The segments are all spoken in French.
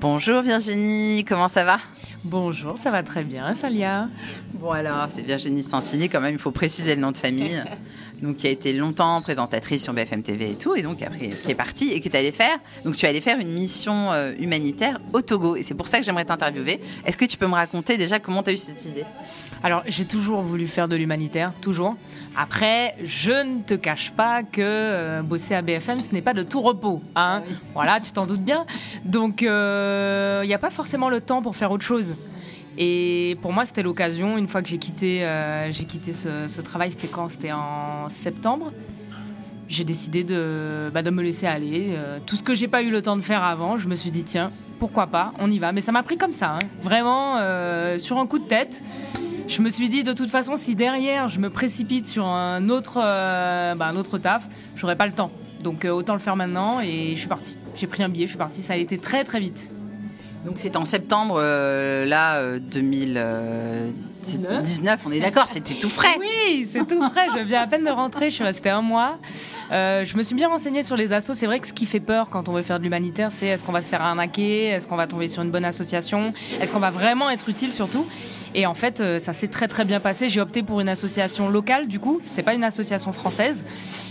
Bonjour Virginie, comment ça va? Bonjour, ça va très bien, Salia. Bon alors, c'est Virginie Sansini, quand même, il faut préciser le nom de famille. donc qui a été longtemps présentatrice sur BFM TV et tout, et donc après qui est partie et que tu allais faire. Donc tu allais faire une mission euh, humanitaire au Togo, et c'est pour ça que j'aimerais t'interviewer. Est-ce que tu peux me raconter déjà comment tu as eu cette idée? Alors j'ai toujours voulu faire de l'humanitaire, toujours. Après, je ne te cache pas que euh, bosser à BFM, ce n'est pas de tout repos. Hein ah Voilà, tu t'en doutes bien. Donc il euh, n'y a pas forcément le temps pour faire autre chose. Et pour moi, c'était l'occasion, une fois que j'ai quitté, euh, j'ai quitté ce, travail, c'était quand? C'était en septembre. J'ai décidé de, bah, me laisser aller. Euh, tout ce que j'ai pas eu le temps de faire avant, je me suis dit, tiens, pourquoi pas, on y va. Mais ça m'a pris comme ça, hein. vraiment, euh, sur un coup de tête. Je me suis dit, de toute façon, si derrière je me précipite sur un autre, bah, un autre taf, j'aurais pas le temps. Donc autant le faire maintenant et je suis partie. J'ai pris un billet, je suis partie. Ça a été très très vite. Donc c'est en septembre, euh, là, 2019, euh, on est d'accord, c'était tout frais. Oui, c'est tout frais, je viens à peine de rentrer, je suis restée un mois. Euh, je me suis bien renseignée sur les assos, c'est vrai que ce qui fait peur quand on veut faire de l'humanitaire, c'est est-ce qu'on va se faire arnaquer, est-ce qu'on va tomber sur une bonne association, est-ce qu'on va vraiment être utile surtout. Et en fait, ça s'est très très bien passé, j'ai opté pour une association locale du coup, c'était pas une association française.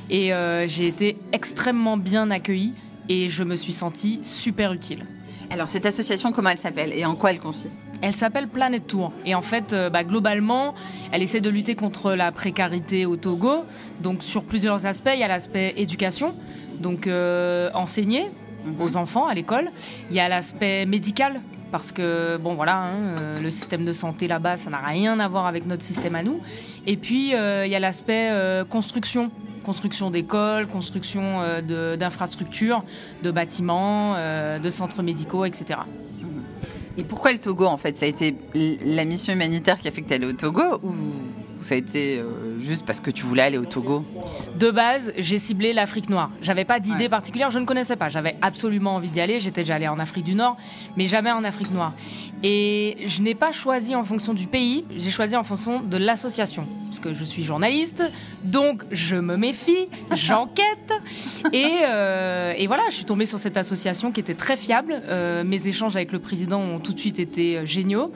Et j'ai été extrêmement bien accueillie et je me suis sentie super utile. Alors, cette association, comment elle s'appelle et en quoi elle consiste elle s'appelle Planet Tour. Et en fait, euh, bah, globalement, elle essaie de lutter contre la précarité au Togo. Donc, sur plusieurs aspects, il y a l'aspect éducation, donc euh, enseigner mhm. aux enfants à l'école. Il y a l'aspect médical, parce que bon voilà, hein, euh, le système de santé là-bas, ça n'a rien à voir avec notre système à nous. Et puis il y a l'aspect construction construction d'écoles, construction euh, d'infrastructures, de, bâtiments, euh, de centres médicaux, etc. Et pourquoi le Togo en fait? Ça a été la mission humanitaire qui a fait que tu allais au Togo ça a été euh, juste parce que tu voulais aller au Togo De base, j'ai ciblé l'Afrique noire. J'avais pas d'idée particulière, je ne connaissais pas. J'avais absolument envie d'y aller. J'étais déjà allée en Afrique du Nord, mais jamais en Afrique noire. Et je n'ai pas choisi en fonction du pays, j'ai choisi en fonction de l'association. Parce que je suis journaliste, donc je me méfie, j'enquête. et, euh, et, voilà, je suis tombée sur cette association qui était très fiable. Euh, mes échanges avec le président ont tout de suite été géniaux.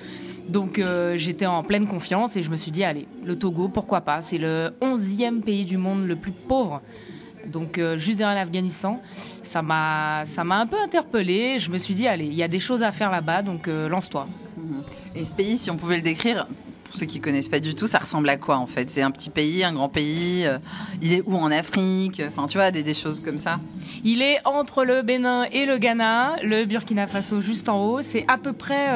Donc euh, j'étais en pleine confiance et je me suis dit, allez, le Togo, pourquoi pas? C'est le 11e pays du monde le plus pauvre. Donc euh, juste derrière l'Afghanistan, ça m'a ça m'a un peu interpellée. Je me suis dit allez, il y a des choses à faire là-bas, donc euh, lance-toi. Et ce pays, si on pouvait le décrire, pour ceux qui connaissent pas du tout, ça ressemble à quoi en fait? C'est un petit pays, un grand pays. il est où en Afrique? Enfin, tu vois, des, des, choses comme ça. Il est entre le Bénin et le Ghana, le Burkina Faso juste en haut. C'est à peu près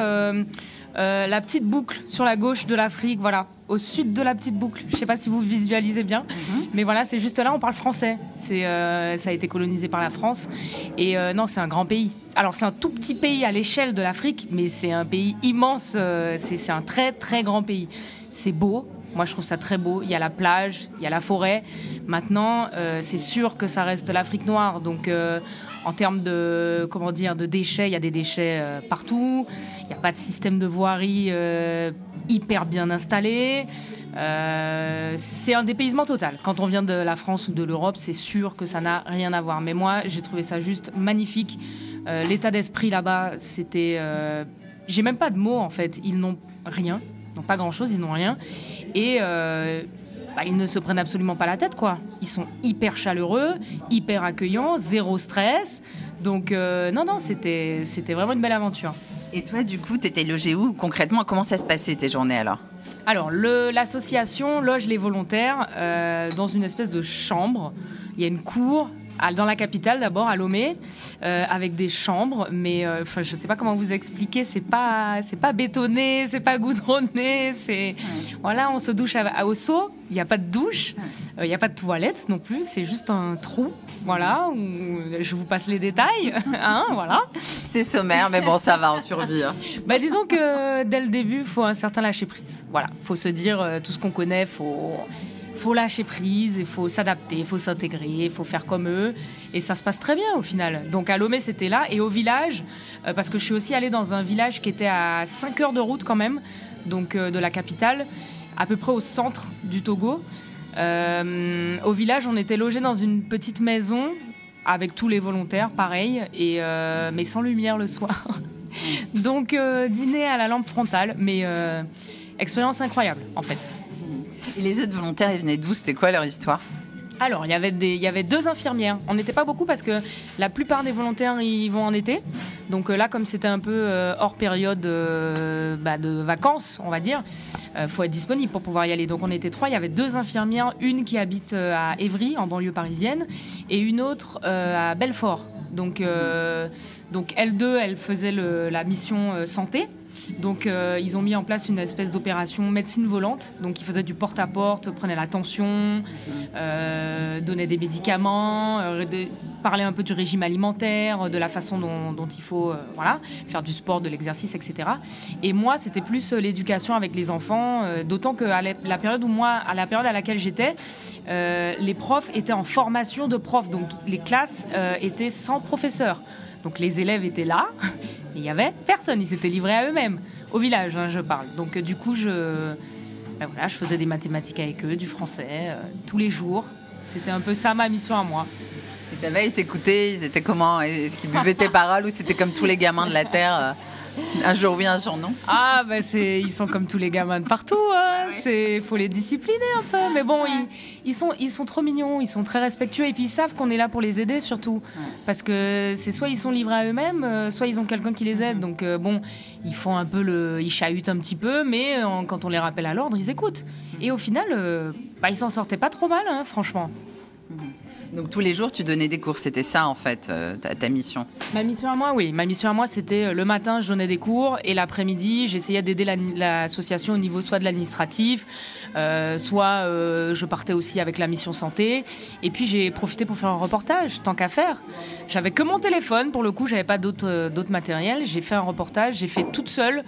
euh, la petite boucle sur la gauche de l'Afrique, voilà, au sud de la petite boucle. Je ne sais pas si vous visualisez bien, mhm. mais voilà, c'est juste là, on parle français. C'est, euh, ça a été colonisé par la France. Et euh, non, c'est un grand pays. Alors, c'est un tout petit pays à l'échelle de l'Afrique, mais c'est un pays immense. c'est, un très, très grand pays. C'est beau. Moi, je trouve ça très beau. Il y a la plage, il y a la forêt. Maintenant, c'est sûr que ça reste l'Afrique noire. Donc, en termes de comment dire de déchets, il y a des déchets euh, partout. Il n'y a pas de système de voirie euh, hyper bien installé. Euh, c'est un dépaysement total. Quand on vient de la France ou de l'Europe, c'est sûr que ça n'a rien à voir. Mais moi, j'ai trouvé ça juste magnifique. L'état d'esprit là-bas, c'était. j'ai même pas de mots en fait. Ils n'ont rien, ils n'ont pas grand-chose, ils n'ont rien. Et bah, ils ne se prennent absolument pas la tête, quoi. Ils sont hyper chaleureux, hyper accueillants, zéro stress. Donc, euh, non, non, c'était, c'était vraiment une belle aventure. Et toi, du coup, tu étais logé où concrètement? Comment ça se passait tes journées alors? Alors, l'association loge les volontaires euh, dans une espèce de chambre. Il y a une cour dans la capitale d'abord, à Lomé, euh, avec des chambres, mais euh, je sais pas comment vous expliquer, c'est pas c'est pas bétonné, c'est pas goudronné, c'est voilà, on se douche à, au seau, il n'y a pas de douche, euh, il n'y a pas de toilette non plus, c'est juste un trou, voilà. Où, je vous passe les détails, hein, voilà. C'est sommaire, mais bon, ça va, en survie. Hein. Bah disons que dès le début, il faut un certain lâcher prise. Voilà, faut se dire tout ce qu'on connaît, faut faut lâcher prise, il faut s'adapter, il faut s'intégrer, il faut faire comme eux. Et ça se passe très bien au final. Donc à Lomé, c'était là. Et au village, euh, parce que je suis aussi allée dans un village qui était à 5 heures de route quand même, donc euh, de la capitale, à peu près au centre du Togo. Euh, au village, on était logé dans une petite maison avec tous les volontaires, pareil, mais sans lumière le soir. Donc, dîner à la lampe frontale, mais expérience incroyable, en fait. Et les autres volontaires, ils venaient d'où? C'était quoi leur histoire? Alors, il y, avait des, il y avait deux infirmières. On n'était pas beaucoup parce que la plupart des volontaires y vont en été. Donc là, comme c'était un peu hors période bah, de vacances, on va dire, il faut être disponible pour pouvoir y aller. Donc on était trois. Il y avait deux infirmières, une qui habite à Évry, en banlieue parisienne, et une autre à Belfort. Donc, donc elles deux, elles faisaient la mission santé. Donc euh, ils ont mis en place une espèce d'opération médecine volante. Donc ils faisaient du porte-à-porte, prenaient la tension, euh, donnaient des médicaments, euh, parlaient un peu du régime alimentaire, de la façon dont, il faut voilà, faire du sport, de l'exercice, etc. Et moi, c'était plus l'éducation avec les enfants, d'autant que la période où moi, à la période à laquelle j'étais, les profs étaient en formation de profs. Donc les classes étaient sans professeur. Donc les élèves étaient là, il n'y avait personne, ils s'étaient livrés à eux-mêmes, au village, hein, je parle. Donc euh, du coup, je, ben je faisais des mathématiques avec eux, du français, euh, tous les jours. C'était un peu ça ma mission à moi. Ils avaient été écoutés, ils étaient comment? Est-ce qu'ils buvaient tes paroles ou c'était comme tous les gamins de la Terre euh, un jour oui, un jour non. Ah, ben c'est, ils sont comme tous les gamins de partout. Hein. C'est, faut les discipliner un peu. Mais bon, ils, ils, sont, ils sont trop mignons, ils sont très respectueux et puis ils savent qu'on est là pour les aider surtout. Parce que c'est soit ils sont livrés à eux-mêmes, euh, soit ils ont quelqu'un qui les aide. Donc euh, bon, ils font un peu le, ils chahutent un petit peu, mais euh, quand on les rappelle à l'ordre, ils écoutent. Et au final, bah, ils s'en sortaient pas trop mal, hein, franchement. Donc tous les jours, tu donnais des cours, c'était ça en fait, euh, ta, mission Ma mission à moi, oui. Ma mission à moi, c'était euh, le matin, je donnais des cours et l'après-midi, j'essayais d'aider l'association au niveau soit de l'administratif, euh, soit je partais aussi avec la mission santé. Et puis j'ai profité pour faire un reportage, tant qu'à faire. J'avais que mon téléphone, pour le coup, j'avais pas d'autres matériel. J'ai fait un reportage, j'ai fait toute seule.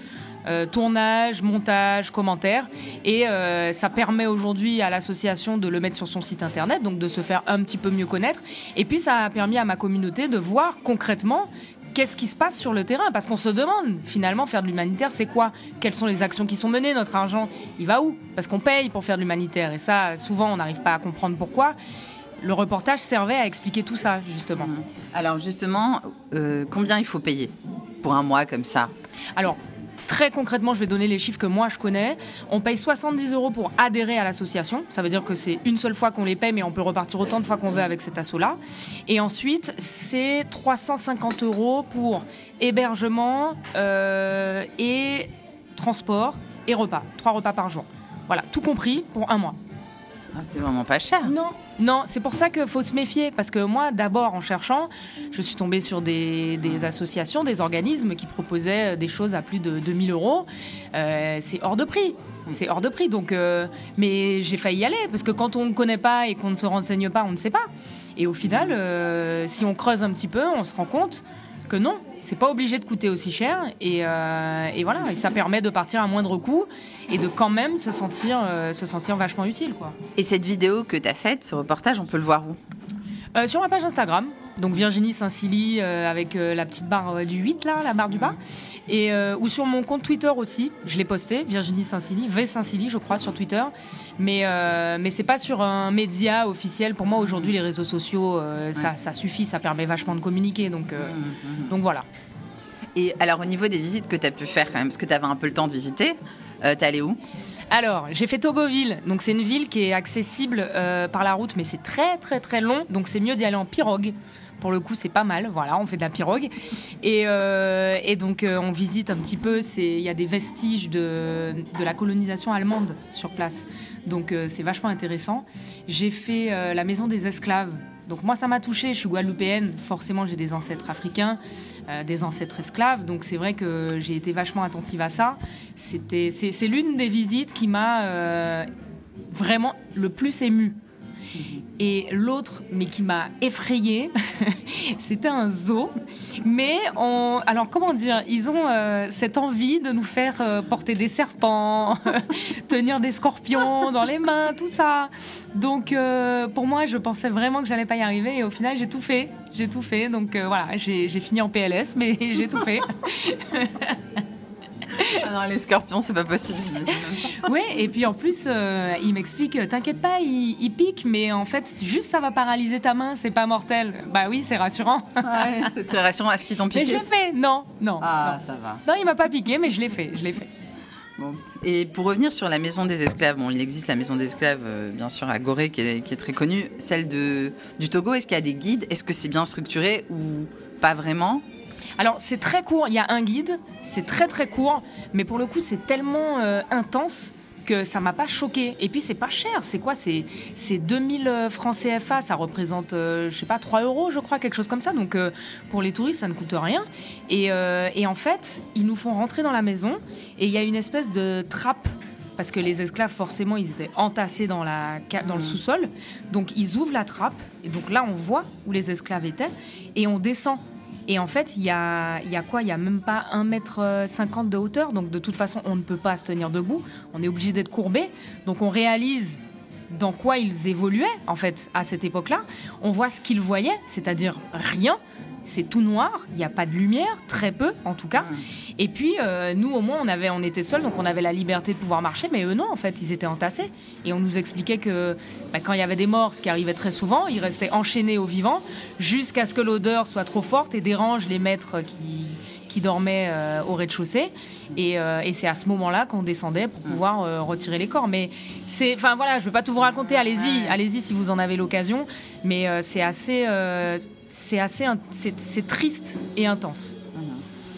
Euh, tournage, montage, commentaires. Et euh, ça permet aujourd'hui à l'association de le mettre sur son site internet, donc de se faire un petit peu mieux connaître. Et puis ça a permis à ma communauté de voir concrètement qu'est-ce qui se passe sur le terrain Parce qu'on se demande, finalement, faire de l'humanitaire, c'est quoi? Quelles sont les actions qui sont menées? Notre argent, il va où? Parce qu'on paye pour faire de l'humanitaire. Et ça, souvent, on n'arrive pas à comprendre pourquoi. Le reportage servait à expliquer tout ça, justement. Alors, justement, euh, combien il faut payer pour un mois comme ça? Alors, Très concrètement, je vais donner les chiffres que moi je connais. On paye 70 euros pour adhérer à l'association. Ça veut dire que c'est une seule fois qu'on les paye, mais on peut repartir autant de fois qu'on veut avec cet assaut-là. Et ensuite, c'est 350 euros pour hébergement euh, et transport et repas. Trois repas par jour. Voilà, tout compris pour un mois. Ah, c'est vraiment pas cher. Non, non, c'est pour ça qu'il faut se méfier. Parce que moi, d'abord, en cherchant, je suis tombée sur des, associations, des organismes qui proposaient euh, des choses à plus de 2000 euros. Euh, c'est hors de prix. C'est hors de prix. Donc, euh, mais j'ai failli y aller. Parce que quand on ne connaît pas et qu'on ne se renseigne pas, on ne sait pas. Et au final, si on creuse un petit peu, on se rend compte que non, c'est pas obligé de coûter aussi cher et, euh, et, voilà, et ça permet de partir à moindre coût et de quand même se sentir, euh, se sentir vachement utile. Quoi. Et cette vidéo que tu as faite, ce reportage, on peut le voir où? Euh, Sur ma page Instagram, donc Virginie Saint-Silly avec la petite barre du 8 là, la barre du bas, et ou sur mon compte Twitter aussi, je l'ai posté, Virginie Saint-Silly, V Saint-Silly je crois sur Twitter, mais mais c'est pas sur un média officiel. Pour moi aujourd'hui les réseaux sociaux ça, ça, suffit, ça permet vachement de communiquer, donc mmh, mmh. donc voilà. Et alors, au niveau des visites que tu as pu faire, quand même, parce que tu avais un peu le temps de visiter, euh, t'es allé où? Alors, j'ai fait Togoville. Donc, c'est une ville qui est accessible euh, par la route, mais c'est très, très, très long. Donc, c'est mieux d'y aller en pirogue. Pour le coup, c'est pas mal. Voilà, on fait de la pirogue. Et, euh, donc, euh, on visite un petit peu. Il y a des vestiges de, la colonisation allemande sur place. Donc, c'est vachement intéressant. J'ai fait la maison des esclaves. Donc moi, ça m'a touché. Je suis guadeloupéenne. Forcément, j'ai des ancêtres africains, euh, des ancêtres esclaves. Donc c'est vrai que j'ai été vachement attentive à ça. C'était, c'est, l'une des visites qui m'a euh, vraiment le plus émue. Et l'autre, mais qui m'a effrayée, c'était un zoo. Mais on, alors comment dire, ils ont euh, cette envie de nous faire euh, porter des serpents, tenir des scorpions dans les mains, tout ça. Donc euh, pour moi, je pensais vraiment que j'allais pas y arriver. Et au final, j'ai tout fait. J'ai tout fait. Donc voilà, j'ai fini en PLS, mais j'ai tout fait. Ah non, les scorpions, c'est pas possible. Oui, et puis en plus, euh, il m'explique, t'inquiète pas, il, il, pique, mais en fait, juste ça va paralyser ta main, c'est pas mortel. Bah oui, c'est rassurant. Ouais, c'est très rassurant. Est-ce qu'ils t'ont piqué Mais je l'ai fait, non, non. Ah, non. ça va. Non, il m'a pas piqué, mais je l'ai fait, je l'ai fait. Bon. Et pour revenir sur la maison des esclaves, bon, il existe la maison des esclaves, euh, bien sûr, à Gorée, qui est, qui est très connue. Celle de, du Togo, est-ce qu'il y a des guides? Est-ce que c'est bien structuré ou pas vraiment? Alors, c'est très court. Il y a un guide, c'est très très court, mais pour le coup, c'est tellement euh, intense que ça m'a pas choqué. Et puis c'est pas cher, c'est quoi? C'est c'est 2000 francs CFA, ça représente euh, je sais pas 3 euros je crois quelque chose comme ça. Donc euh, pour les touristes ça ne coûte rien. Et, euh, et en fait ils nous font rentrer dans la maison. Et il y a une espèce de trappe. Parce que les esclaves forcément ils étaient entassés dans la dans le sous-sol. Donc ils ouvrent la trappe. Et donc là on voit où les esclaves étaient. Et on descend et en fait, il y a, quoi? Il y a même pas 1m50 de hauteur. Donc de toute façon, on ne peut pas se tenir debout. On est obligé d'être courbé. Donc on réalise dans quoi ils évoluaient, en fait, à cette époque-là. On voit ce qu'ils voyaient, c'est-à-dire rien. C'est tout noir, il n'y a pas de lumière, très peu en tout cas. Et puis euh, nous au moins on avait, on était seuls, donc on avait la liberté de pouvoir marcher, mais eux non en fait, ils étaient entassés. Et on nous expliquait que bah, quand il y avait des morts, ce qui arrivait très souvent, ils restaient enchaînés aux vivants jusqu'à ce que l'odeur soit trop forte et dérange les maîtres qui, qui dormaient euh, au rez-de-chaussée. Et, euh, et c'est à ce moment-là qu'on descendait pour pouvoir euh, retirer les corps. Mais c'est, enfin voilà, je vais pas tout vous raconter. Allez-y, allez-y si vous en avez l'occasion. Mais c'est assez, c'est assez, c'est triste et intense.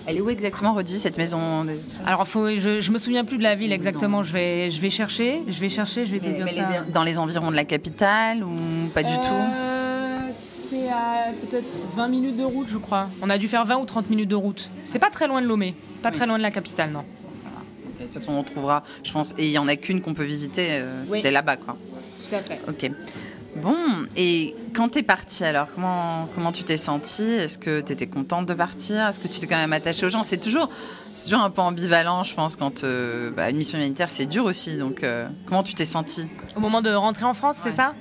Elle est où exactement, Redis, cette maison Alors, faut, je, je me souviens plus de la ville exactement. Je vais, je vais chercher, je vais chercher, je vais te dire mais ça. dans les environs de la capitale ou pas du tout? Euh, C'est à peut-être 20 minutes de route, je crois. On a dû faire 20 ou 30 minutes de route. C'est pas très loin de Lomé, pas très loin de la capitale, non. De toute façon, on trouvera, je pense. Et il y en a qu'une qu'on peut visiter, euh, Oui. c'était là-bas, quoi. Tout à fait. Ok. Bon, et quand t'es partie alors, comment, comment tu t'es sentie? Est-ce que tu étais contente de partir? Est-ce que tu t'es quand même attachée aux gens? C'est toujours, c'est toujours un peu ambivalent, je pense, quand euh, bah, une mission humanitaire, c'est dur aussi. Donc, euh, comment tu t'es sentie? Au moment de rentrer en France, c'est ça?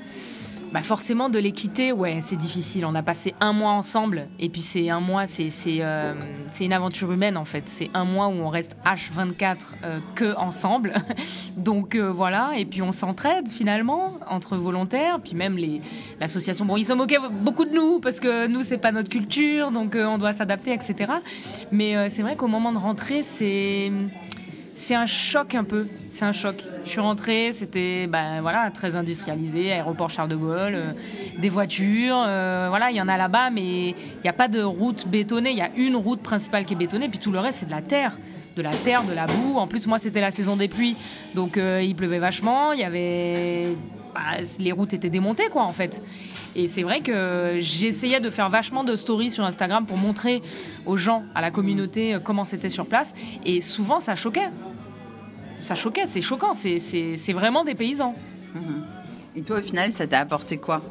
Bah forcément de les quitter, ouais, c'est difficile. On a passé un mois ensemble, et puis c'est un mois, c'est c'est euh, une aventure humaine en fait. C'est un mois où on reste H24 euh, que ensemble. Donc euh, voilà, et puis on s'entraide finalement entre volontaires, puis même les l'association. Bon, ils se moquaient beaucoup de nous parce que nous c'est pas notre culture, donc euh, on doit s'adapter, etc. Mais euh, c'est vrai qu'au moment de rentrer, c'est c'est un choc un peu. C'est un choc. Je suis rentrée, c'était ben voilà très industrialisé, aéroport Charles de Gaulle, euh, des voitures, euh, voilà il y en a là-bas, mais il n'y a pas de route bétonnée. Il y a une route principale qui est bétonnée, puis tout le reste c'est de la terre, de la terre, de la boue. En plus moi c'était la saison des pluies, donc euh, il pleuvait vachement. Il y avait bah, les routes étaient démontées quoi en fait. Et c'est vrai que j'essayais de faire vachement de stories sur Instagram pour montrer aux gens, à la communauté, euh, comment c'était sur place. Et souvent, ça choquait. Ça choquait, c'est choquant. C'est- vraiment des paysans. Et toi, au final, ça t'a apporté quoi?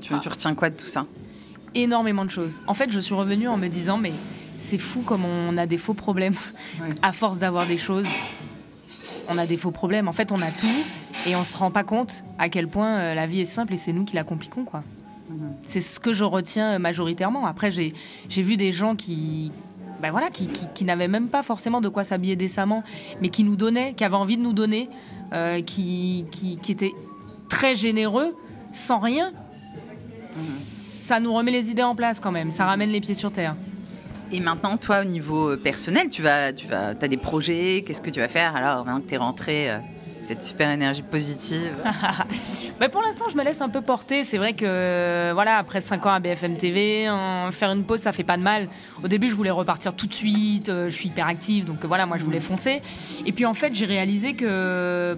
Tu, tu retiens quoi de tout ça? Énormément de choses. En fait, je suis revenue en me disant, mais c'est fou comme on a des faux problèmes. Ouais. À force d'avoir des choses, on a des faux problèmes. En fait, on a tout et on se rend pas compte à quel point euh, la vie est simple et c'est nous qui la compliquons, quoi. C'est ce que je retiens euh, majoritairement. Après, j'ai vu des gens qui, ben voilà, qui, qui, qui n'avaient même pas forcément de quoi s'habiller décemment, mais qui nous donnaient, qui avaient envie de nous donner, euh, qui, qui, qui étaient très généreux, sans rien. Ça nous remet les idées en place quand même. Ça ramène les pieds sur terre. Et maintenant, toi, au niveau personnel, tu vas, tu vas, as des projets? Qu'est-ce que tu vas faire? Alors maintenant que tu es rentrée cette super énergie positive Bah, pour l'instant, je me laisse un peu porter. C'est vrai que, euh, voilà, après 5 ans à BFM TV, faire une pause, ça fait pas de mal. Au début, je voulais repartir tout de suite. euh, je suis hyper active, donc euh, voilà, moi, je voulais foncer. Et puis, en fait, j'ai réalisé que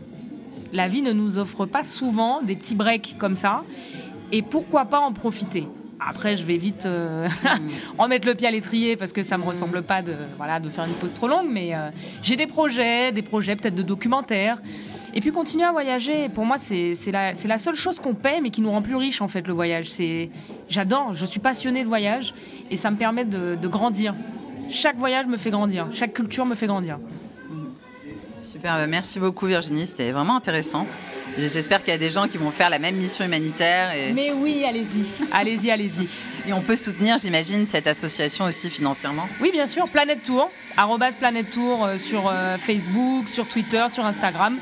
la vie ne nous offre pas souvent des petits breaks comme ça. Et pourquoi pas en profiter? Après, je vais vite euh, remettre le pied à l'étrier parce que ça me ressemble pas de voilà de faire une pause trop longue. Mais euh, j'ai des projets, des projets peut-être de documentaires. Et puis continuer à voyager. Pour moi, c'est la c'est la seule chose qu'on paie, mais qui nous rend plus riches en fait le voyage. C'est j'adore. Je suis passionnée de voyage et ça me permet de, de grandir. Chaque voyage me fait grandir. Chaque culture me fait grandir. Super, bah, merci beaucoup Virginie, c'était vraiment intéressant. J'espère qu'il y a des gens qui vont faire la même mission humanitaire. Et... Mais oui, allez-y, allez-y, allez-y. Et on peut soutenir, j'imagine, cette association aussi financièrement Oui, bien sûr. Planète Tour, arrobas Planète Tour euh, sur euh, Facebook, sur Twitter, sur Instagram.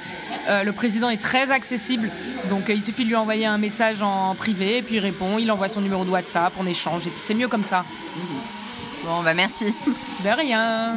Euh, le président est très accessible, donc il suffit de lui envoyer un message en privé, et puis il répond, il envoie son numéro de WhatsApp, on échange, et puis c'est mieux comme ça. Bon, bah merci. De rien.